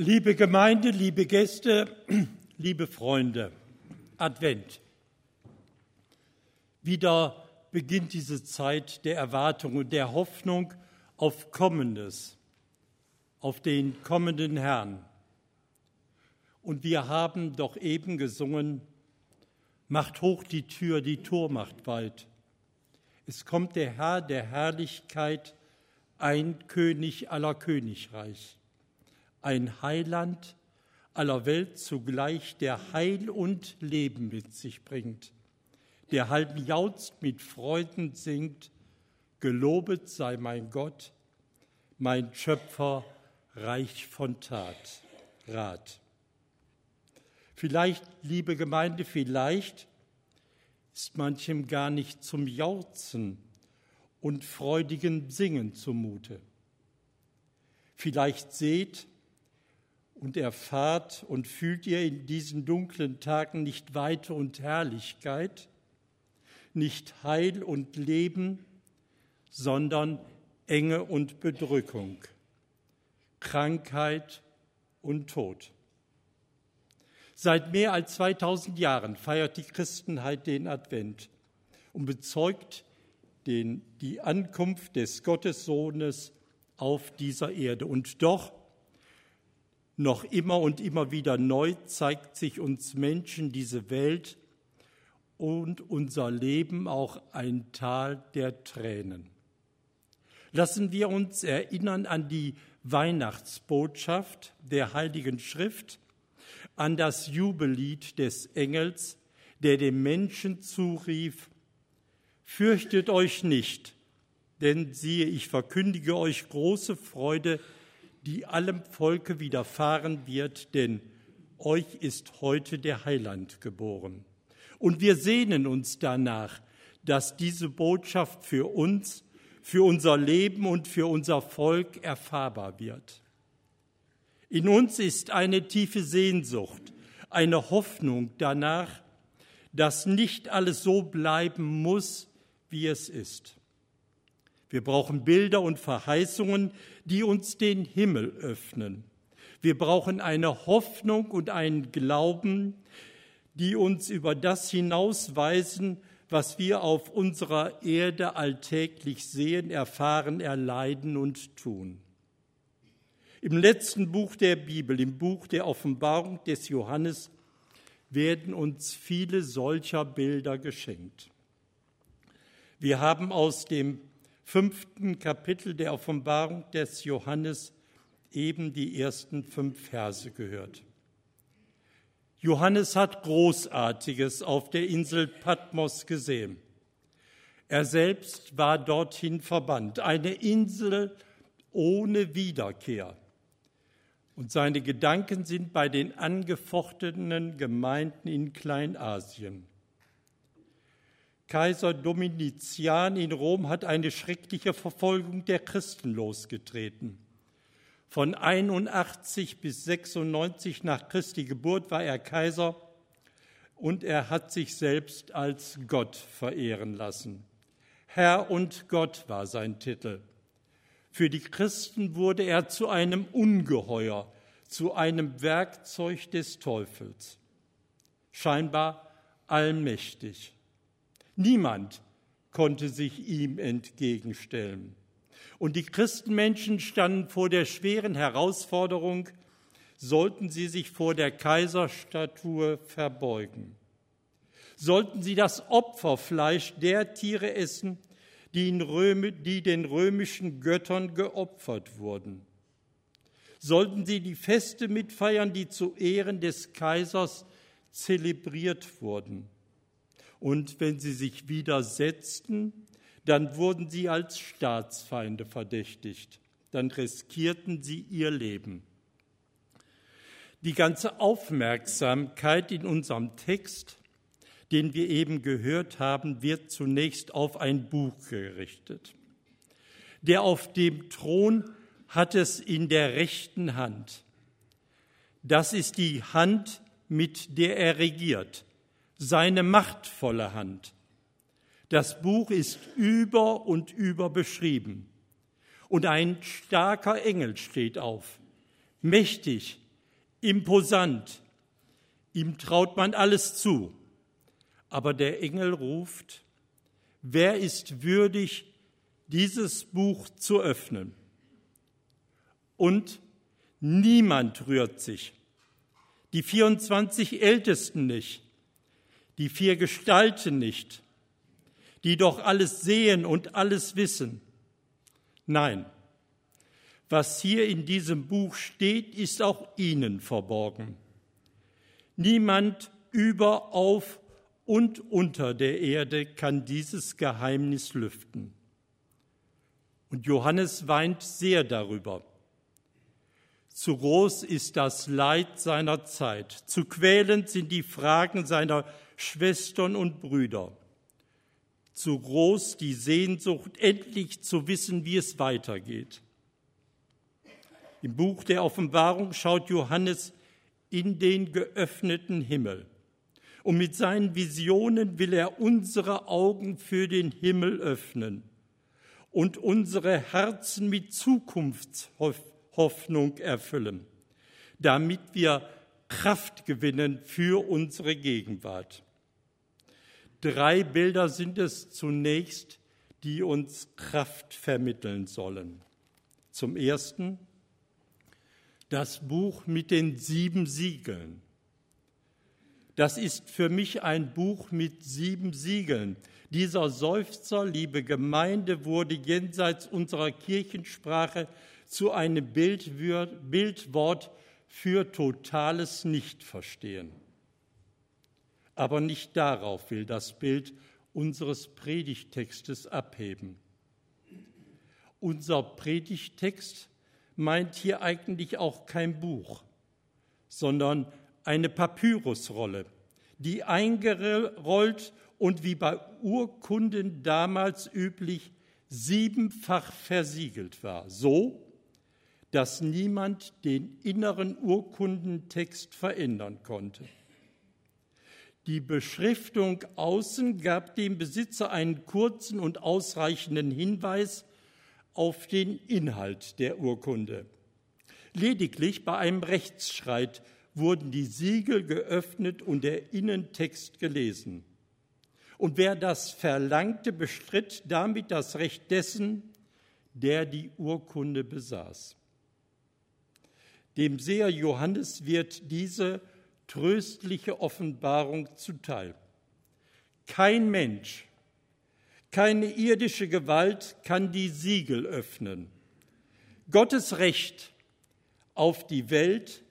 Liebe Gemeinde, liebe Gäste, liebe Freunde, Advent. Wieder beginnt diese Zeit der Erwartung und der Hoffnung auf Kommendes, auf den kommenden Herrn. Und wir haben doch eben gesungen, macht hoch die Tür, die Tor macht weit. Es kommt der Herr der Herrlichkeit, ein König aller Königreich, ein Heiland aller Welt zugleich, der Heil und Leben mit sich bringt, der halb jauzt mit Freuden singt, gelobet sei mein Gott, mein Schöpfer, reich von Tat, Rat. Vielleicht, liebe Gemeinde, vielleicht ist manchem gar nicht zum Jauzen und freudigen Singen zumute. Vielleicht seht und erfahrt und fühlt ihr in diesen dunklen Tagen nicht Weite und Herrlichkeit, nicht Heil und Leben, sondern Enge und Bedrückung, Krankheit und Tod. Seit mehr als 2000 Jahren feiert die Christenheit den Advent und bezeugt den, die Ankunft des Gottessohnes auf dieser Erde. Und doch, noch immer und immer wieder neu zeigt sich uns Menschen diese Welt und unser Leben auch ein Tal der Tränen. Lassen wir uns erinnern an die Weihnachtsbotschaft der Heiligen Schrift, an das Jubellied des Engels, der dem Menschen zurief, Fürchtet euch nicht, denn siehe, ich verkündige euch große Freude, die allem Volke widerfahren wird, denn euch ist heute der Heiland geboren. Und wir sehnen uns danach, dass diese Botschaft für uns, für unser Leben und für unser Volk erfahrbar wird. In uns ist eine tiefe Sehnsucht, eine Hoffnung danach, dass nicht alles so bleiben muss, wie es ist. Wir brauchen Bilder und Verheißungen, die uns den Himmel öffnen. Wir brauchen eine Hoffnung und einen Glauben, die uns über das hinausweisen, was wir auf unserer Erde alltäglich sehen, erfahren, erleiden und tun. Im letzten Buch der Bibel, im Buch der Offenbarung des Johannes, werden uns viele solcher Bilder geschenkt. Wir haben aus dem fünften Kapitel der Offenbarung des Johannes eben die ersten fünf Verse gehört. Johannes hat Großartiges auf der Insel Patmos gesehen. Er selbst war dorthin verbannt, eine Insel ohne Wiederkehr. Und seine Gedanken sind bei den angefochtenen Gemeinden in Kleinasien. Kaiser Domitian in Rom hat eine schreckliche Verfolgung der Christen losgetreten. Von 81 bis 96 nach Christi Geburt war er Kaiser und er hat sich selbst als Gott verehren lassen. Herr und Gott war sein Titel. Für die Christen wurde er zu einem Ungeheuer, zu einem Werkzeug des Teufels. Scheinbar allmächtig. Niemand konnte sich ihm entgegenstellen. Und die Christenmenschen standen vor der schweren Herausforderung, sollten sie sich vor der Kaiserstatue verbeugen? Sollten sie das Opferfleisch der Tiere essen, die, Röme, die den römischen Göttern geopfert wurden? Sollten sie die Feste mitfeiern, die zu Ehren des Kaisers zelebriert wurden? Und wenn sie sich widersetzten, dann wurden sie als Staatsfeinde verdächtigt. Dann riskierten sie ihr Leben. Die ganze Aufmerksamkeit in unserem Text, den wir eben gehört haben, wird zunächst auf ein Buch gerichtet. Der auf dem Thron hat es in der rechten Hand. Das ist die Hand, mit der er regiert seine machtvolle Hand. Das Buch ist über und über beschrieben. Und ein starker Engel steht auf, mächtig imposant, ihm traut man alles zu. Aber der Engel ruft, wer ist würdig, dieses Buch zu öffnen? Und niemand rührt sich. Die 24 Ältesten nicht, die vier Gestalten nicht, die doch alles sehen und alles wissen. Nein, was hier in diesem Buch steht, ist auch ihnen verborgen. Niemand über, auf und unter der Erde kann dieses Geheimnis lüften. Und Johannes weint sehr darüber. Zu groß ist das Leid seiner Zeit, zu quälend sind die Fragen seiner Schwestern und Brüder, zu groß die Sehnsucht, endlich zu wissen, wie es weitergeht. Im Buch der Offenbarung schaut Johannes in den geöffneten Himmel. Und mit seinen Visionen will er unsere Augen für den Himmel öffnen und unsere Herzen mit Zukunftshoffnung erfüllen, damit wir Kraft gewinnen für unsere Gegenwart. Drei Bilder sind es zunächst, die uns Kraft vermitteln sollen. Zum Ersten das Buch mit den sieben Siegeln. Das ist für mich ein Buch mit sieben Siegeln. Dieser Seufzer, liebe Gemeinde, wurde jenseits unserer Kirchensprache zu einem Bildwort für totales Nichtverstehen. Aber nicht darauf will das Bild unseres Predigtextes abheben. Unser Predigtext meint hier eigentlich auch kein Buch, sondern eine Papyrusrolle, die eingerollt und wie bei Urkunden damals üblich siebenfach versiegelt war, so dass niemand den inneren Urkundentext verändern konnte. Die Beschriftung außen gab dem Besitzer einen kurzen und ausreichenden Hinweis auf den Inhalt der Urkunde. Lediglich bei einem Rechtsstreit wurden die Siegel geöffnet und der Innentext gelesen. Und wer das verlangte, bestritt damit das Recht dessen, der die Urkunde besaß. Dem Seher Johannes wird diese tröstliche Offenbarung zuteil. Kein Mensch keine irdische Gewalt kann die Siegel öffnen. Gottes Recht auf die Welt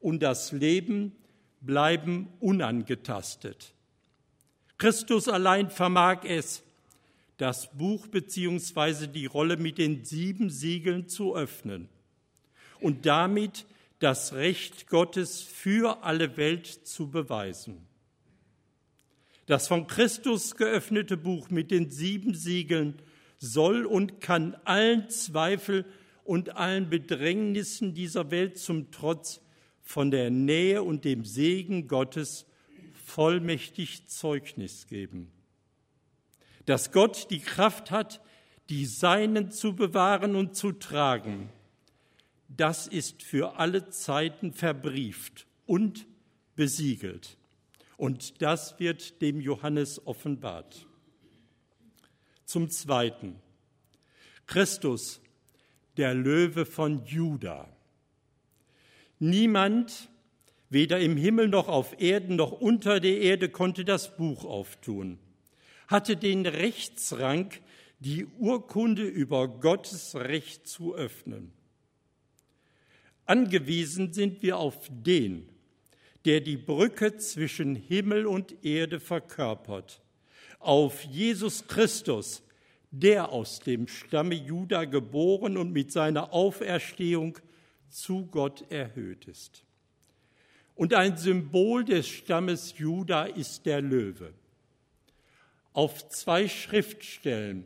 und das Leben bleiben unangetastet. Christus allein vermag es, das Buch beziehungsweise die Rolle mit den sieben Siegeln zu öffnen und damit das Recht Gottes für alle Welt zu beweisen. Das von Christus geöffnete Buch mit den sieben Siegeln soll und kann allen Zweifel und allen Bedrängnissen dieser Welt zum Trotz von der Nähe und dem Segen Gottes vollmächtig Zeugnis geben. Dass Gott die Kraft hat, die Seinen zu bewahren und zu tragen, das ist für alle Zeiten verbrieft und besiegelt. Und das wird dem Johannes offenbart. Zum Zweiten, Christus, der Löwe von Juda. Niemand, weder im Himmel noch auf Erden noch unter der Erde, konnte das Buch auftun, hatte den Rechtsrang, die Urkunde über Gottes Recht zu öffnen. Angewiesen sind wir auf den, der die Brücke zwischen Himmel und Erde verkörpert, auf Jesus Christus, der aus dem Stamme Juda geboren und mit seiner Auferstehung zu Gott erhöht ist. Und ein Symbol des Stammes Juda ist der Löwe. Auf zwei Schriftstellen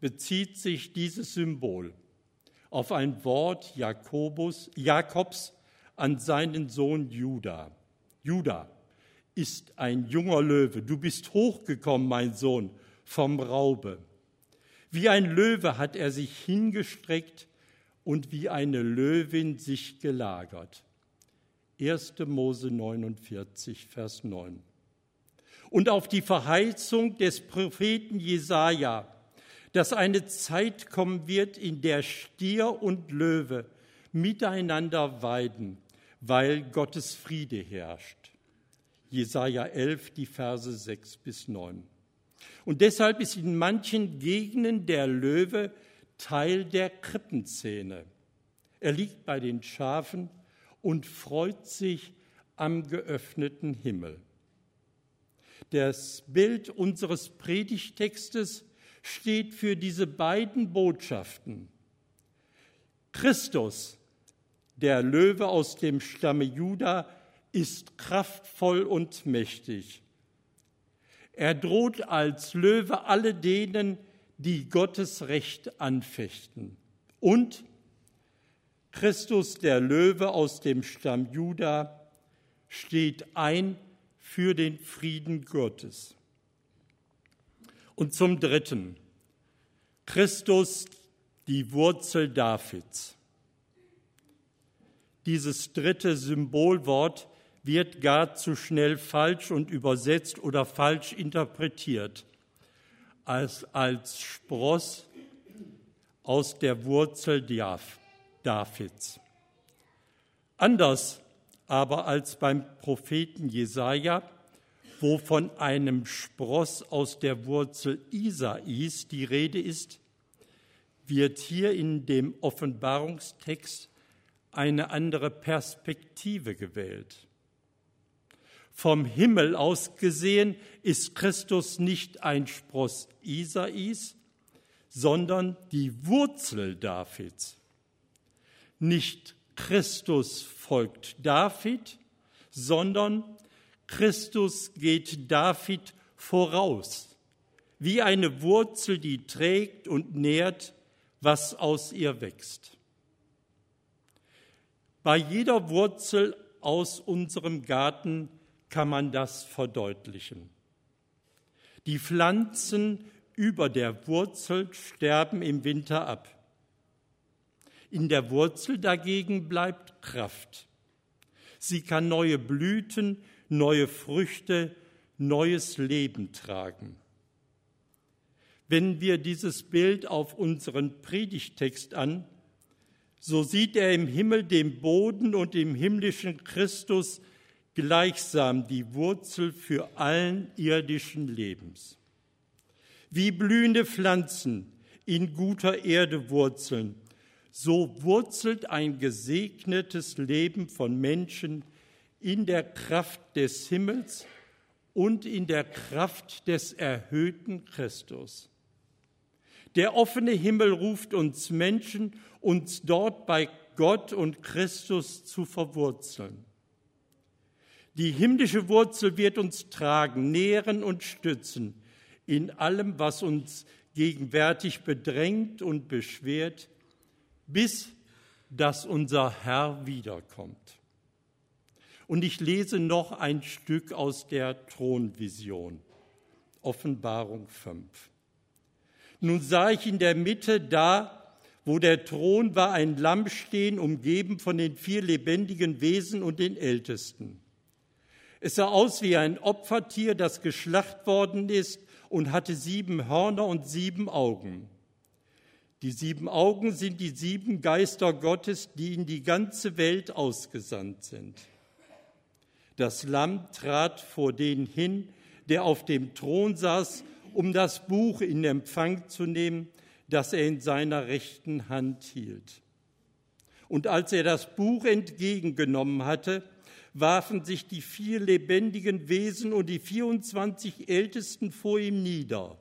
bezieht sich dieses Symbol auf ein Wort Jakobus, Jakobs an seinen Sohn Juda. Judah ist ein junger Löwe. Du bist hochgekommen, mein Sohn, vom Raube. Wie ein Löwe hat er sich hingestreckt und wie eine Löwin sich gelagert. 1. Mose 49, Vers 9. Und auf die Verheißung des Propheten Jesaja, dass eine Zeit kommen wird, in der Stier und Löwe miteinander weiden, weil Gottes Friede herrscht. Jesaja 11, die Verse 6 bis 9. Und deshalb ist in manchen Gegenden der Löwe Teil der Krippenszene. Er liegt bei den Schafen und freut sich am geöffneten Himmel. Das Bild unseres Predigtextes steht für diese beiden Botschaften. Christus, der Löwe aus dem Stamme Juda, ist kraftvoll und mächtig. Er droht als Löwe alle denen, die Gottes Recht anfechten. Und Christus, der Löwe aus dem Stamm Juda, steht ein für den Frieden Gottes. Und zum Dritten, Christus, die Wurzel Davids. Dieses dritte Symbolwort wird gar zu schnell falsch und übersetzt oder falsch interpretiert als, als Spross aus der Wurzel Davids. Anders aber als beim Propheten Jesaja, wo von einem Spross aus der Wurzel Isais die Rede ist, wird hier in dem Offenbarungstext eine andere Perspektive gewählt. Vom Himmel aus gesehen ist Christus nicht ein Spross Isais, sondern die Wurzel Davids. Nicht Christus folgt David, sondern Christus geht David voraus, wie eine Wurzel, die trägt und nährt, was aus ihr wächst. Bei jeder Wurzel aus unserem Garten kann man das verdeutlichen. Die Pflanzen über der Wurzel sterben im Winter ab. In der Wurzel dagegen bleibt Kraft. Sie kann neue Blüten, neue Früchte, neues Leben tragen. Wenn wir dieses Bild auf unseren Predigtext an, so sieht er im Himmel den Boden und im himmlischen Christus gleichsam die Wurzel für allen irdischen Lebens. Wie blühende Pflanzen in guter Erde wurzeln, so wurzelt ein gesegnetes Leben von Menschen in der Kraft des Himmels und in der Kraft des erhöhten Christus. Der offene Himmel ruft uns Menschen, uns dort bei Gott und Christus zu verwurzeln. Die himmlische Wurzel wird uns tragen, nähren und stützen in allem, was uns gegenwärtig bedrängt und beschwert, bis dass unser Herr wiederkommt. Und ich lese noch ein Stück aus der Thronvision, Offenbarung 5. Nun sah ich in der Mitte da, wo der Thron war, ein Lamm stehen, umgeben von den vier lebendigen Wesen und den Ältesten. Es sah aus wie ein Opfertier, das geschlacht worden ist und hatte sieben Hörner und sieben Augen. Die sieben Augen sind die sieben Geister Gottes, die in die ganze Welt ausgesandt sind. Das Lamm trat vor den hin, der auf dem Thron saß, um das Buch in Empfang zu nehmen, das er in seiner rechten Hand hielt. Und als er das Buch entgegengenommen hatte, warfen sich die vier lebendigen Wesen und die 24 Ältesten vor ihm nieder.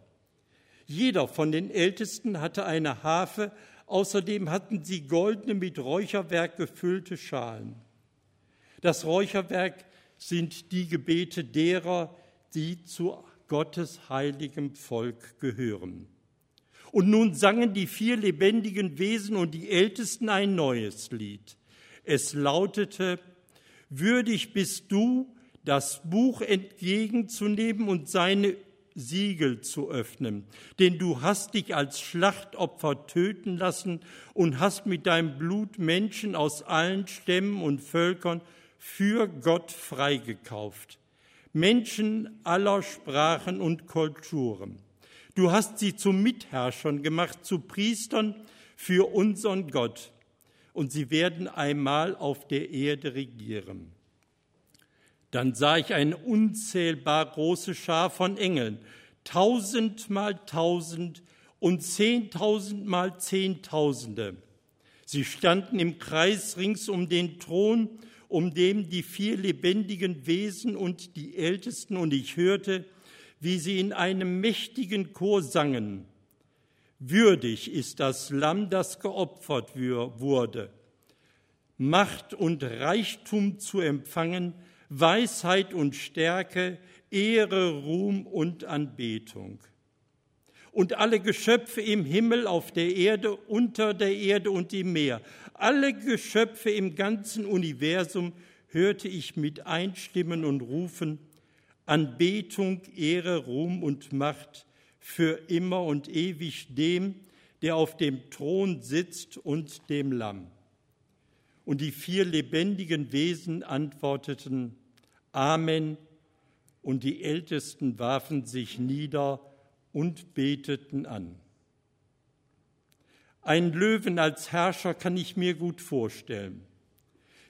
Jeder von den Ältesten hatte eine Harfe, außerdem hatten sie goldene mit Räucherwerk gefüllte Schalen. Das Räucherwerk sind die Gebete derer, die zu Gottes heiligem Volk gehören. Und nun sangen die vier lebendigen Wesen und die Ältesten ein neues Lied. Es lautete, Würdig bist du, das Buch entgegenzunehmen und seine Siegel zu öffnen. Denn du hast dich als Schlachtopfer töten lassen und hast mit deinem Blut Menschen aus allen Stämmen und Völkern, für Gott freigekauft. Menschen aller Sprachen und Kulturen. Du hast sie zu Mitherrschern gemacht, zu Priestern für unseren Gott. Und sie werden einmal auf der Erde regieren. Dann sah ich eine unzählbar große Schar von Engeln, tausendmal tausend und zehntausendmal Zehntausende. Sie standen im Kreis rings um den Thron um dem die vier lebendigen Wesen und die Ältesten, und ich hörte, wie sie in einem mächtigen Chor sangen. Würdig ist das Lamm, das geopfert wurde, Macht und Reichtum zu empfangen, Weisheit und Stärke, Ehre, Ruhm und Anbetung. Und alle Geschöpfe im Himmel, auf der Erde, unter der Erde und im Meer, alle Geschöpfe im ganzen Universum hörte ich mit einstimmen und rufen, Anbetung, Ehre, Ruhm und Macht für immer und ewig dem, der auf dem Thron sitzt und dem Lamm. Und die vier lebendigen Wesen antworteten Amen, und die Ältesten warfen sich nieder und beteten an. Ein Löwen als Herrscher kann ich mir gut vorstellen.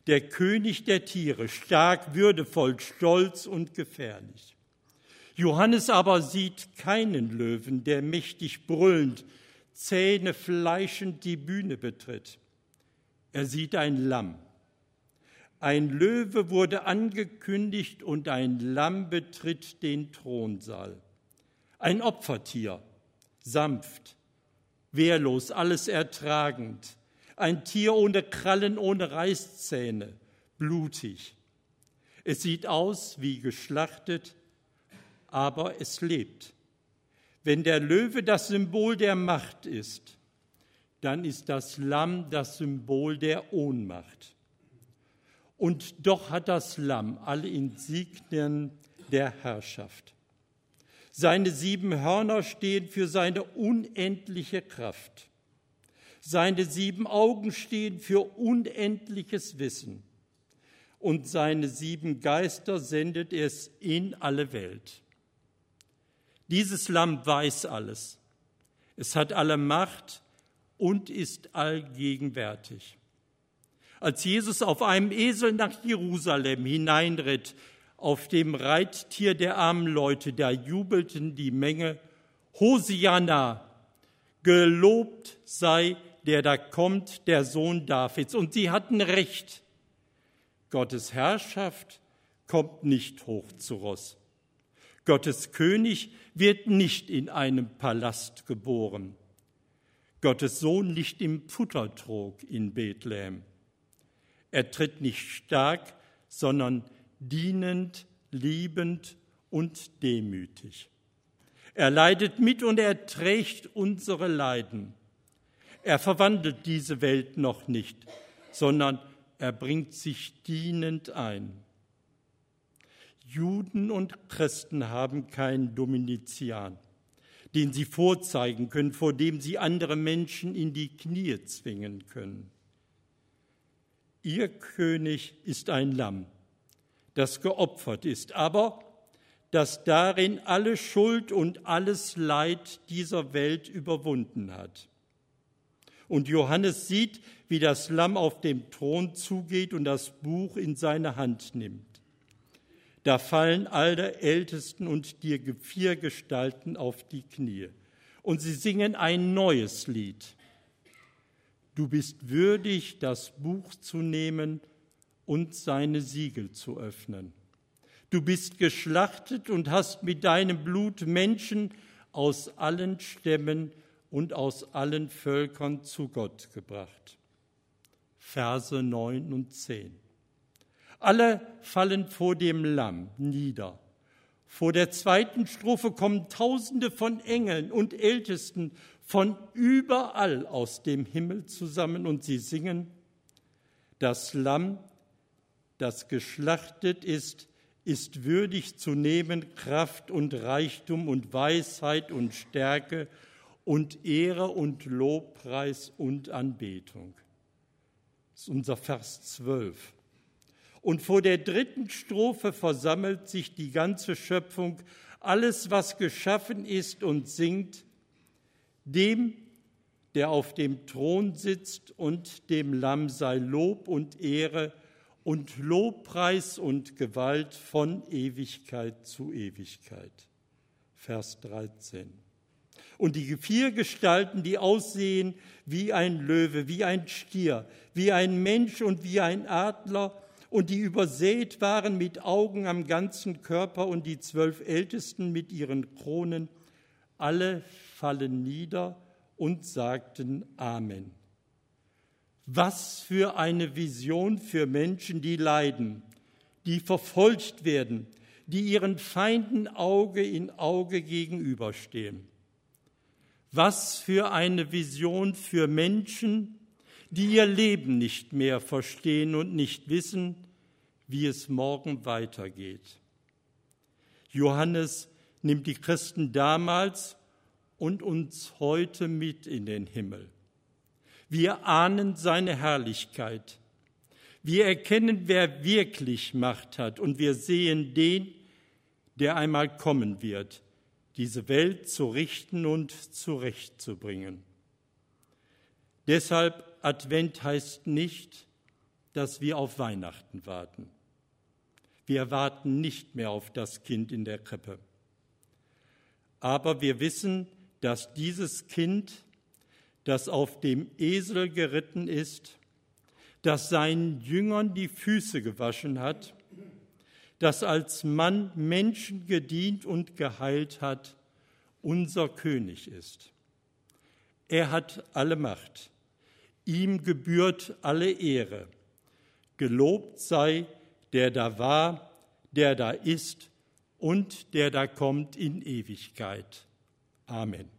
Der König der Tiere, stark, würdevoll, stolz und gefährlich. Johannes aber sieht keinen Löwen, der mächtig brüllend, Zähne fleischend die Bühne betritt. Er sieht ein Lamm. Ein Löwe wurde angekündigt und ein Lamm betritt den Thronsaal. Ein Opfertier, sanft, wehrlos, alles ertragend. Ein Tier ohne Krallen, ohne Reißzähne, blutig. Es sieht aus wie geschlachtet, aber es lebt. Wenn der Löwe das Symbol der Macht ist, dann ist das Lamm das Symbol der Ohnmacht. Und doch hat das Lamm alle Insignien der Herrschaft. Seine sieben Hörner stehen für seine unendliche Kraft. Seine sieben Augen stehen für unendliches Wissen. Und seine sieben Geister sendet es in alle Welt. Dieses Lamm weiß alles. Es hat alle Macht und ist allgegenwärtig. Als Jesus auf einem Esel nach Jerusalem hineinritt, auf dem Reittier der armen Leute, da jubelten die Menge, Hosianna, gelobt sei der da kommt, der Sohn Davids. Und sie hatten recht. Gottes Herrschaft kommt nicht hoch zu Ross. Gottes König wird nicht in einem Palast geboren. Gottes Sohn liegt im Futtertrog in Bethlehem. Er tritt nicht stark, sondern dienend, liebend und demütig. Er leidet mit und er trägt unsere Leiden. Er verwandelt diese Welt noch nicht, sondern er bringt sich dienend ein. Juden und Christen haben keinen Dominizian, den sie vorzeigen können, vor dem sie andere Menschen in die Knie zwingen können. Ihr König ist ein Lamm, das geopfert ist, aber das darin alle Schuld und alles Leid dieser Welt überwunden hat. Und Johannes sieht, wie das Lamm auf dem Thron zugeht und das Buch in seine Hand nimmt. Da fallen alle Ältesten und die vier Gestalten auf die Knie. Und sie singen ein neues Lied. Du bist würdig, das Buch zu nehmen und seine Siegel zu öffnen. Du bist geschlachtet und hast mit deinem Blut Menschen aus allen Stämmen und aus allen Völkern zu Gott gebracht. Verse 9 und 10. Alle fallen vor dem Lamm nieder. Vor der zweiten Strophe kommen Tausende von Engeln und Ältesten von überall aus dem Himmel zusammen und sie singen, das Lamm das geschlachtet ist, ist würdig zu nehmen Kraft und Reichtum und Weisheit und Stärke und Ehre und Lobpreis und Anbetung. Das ist unser Vers 12. Und vor der dritten Strophe versammelt sich die ganze Schöpfung, alles, was geschaffen ist und singt, dem, der auf dem Thron sitzt und dem Lamm sei Lob und Ehre und Lobpreis und Gewalt von Ewigkeit zu Ewigkeit. Vers 13. Und die vier Gestalten, die aussehen wie ein Löwe, wie ein Stier, wie ein Mensch und wie ein Adler, und die übersät waren mit Augen am ganzen Körper und die zwölf Ältesten mit ihren Kronen, alle fallen nieder und sagten Amen. Was für eine Vision für Menschen, die leiden, die verfolgt werden, die ihren Feinden Auge in Auge gegenüberstehen. Was für eine Vision für Menschen, die ihr Leben nicht mehr verstehen und nicht wissen, wie es morgen weitergeht. Johannes nimmt die Christen damals und uns heute mit in den Himmel. Wir ahnen seine Herrlichkeit. Wir erkennen, wer wirklich Macht hat und wir sehen den, der einmal kommen wird, diese Welt zu richten und zurechtzubringen. Deshalb Advent heißt nicht, dass wir auf Weihnachten warten. Wir warten nicht mehr auf das Kind in der Krippe. Aber wir wissen, dass dieses Kind, das auf dem Esel geritten ist, das seinen Jüngern die Füße gewaschen hat, das als Mann Menschen gedient und geheilt hat, unser König ist. Er hat alle Macht. Ihm gebührt alle Ehre. Gelobt sei, der da war, der da ist und der da kommt in Ewigkeit. Amen.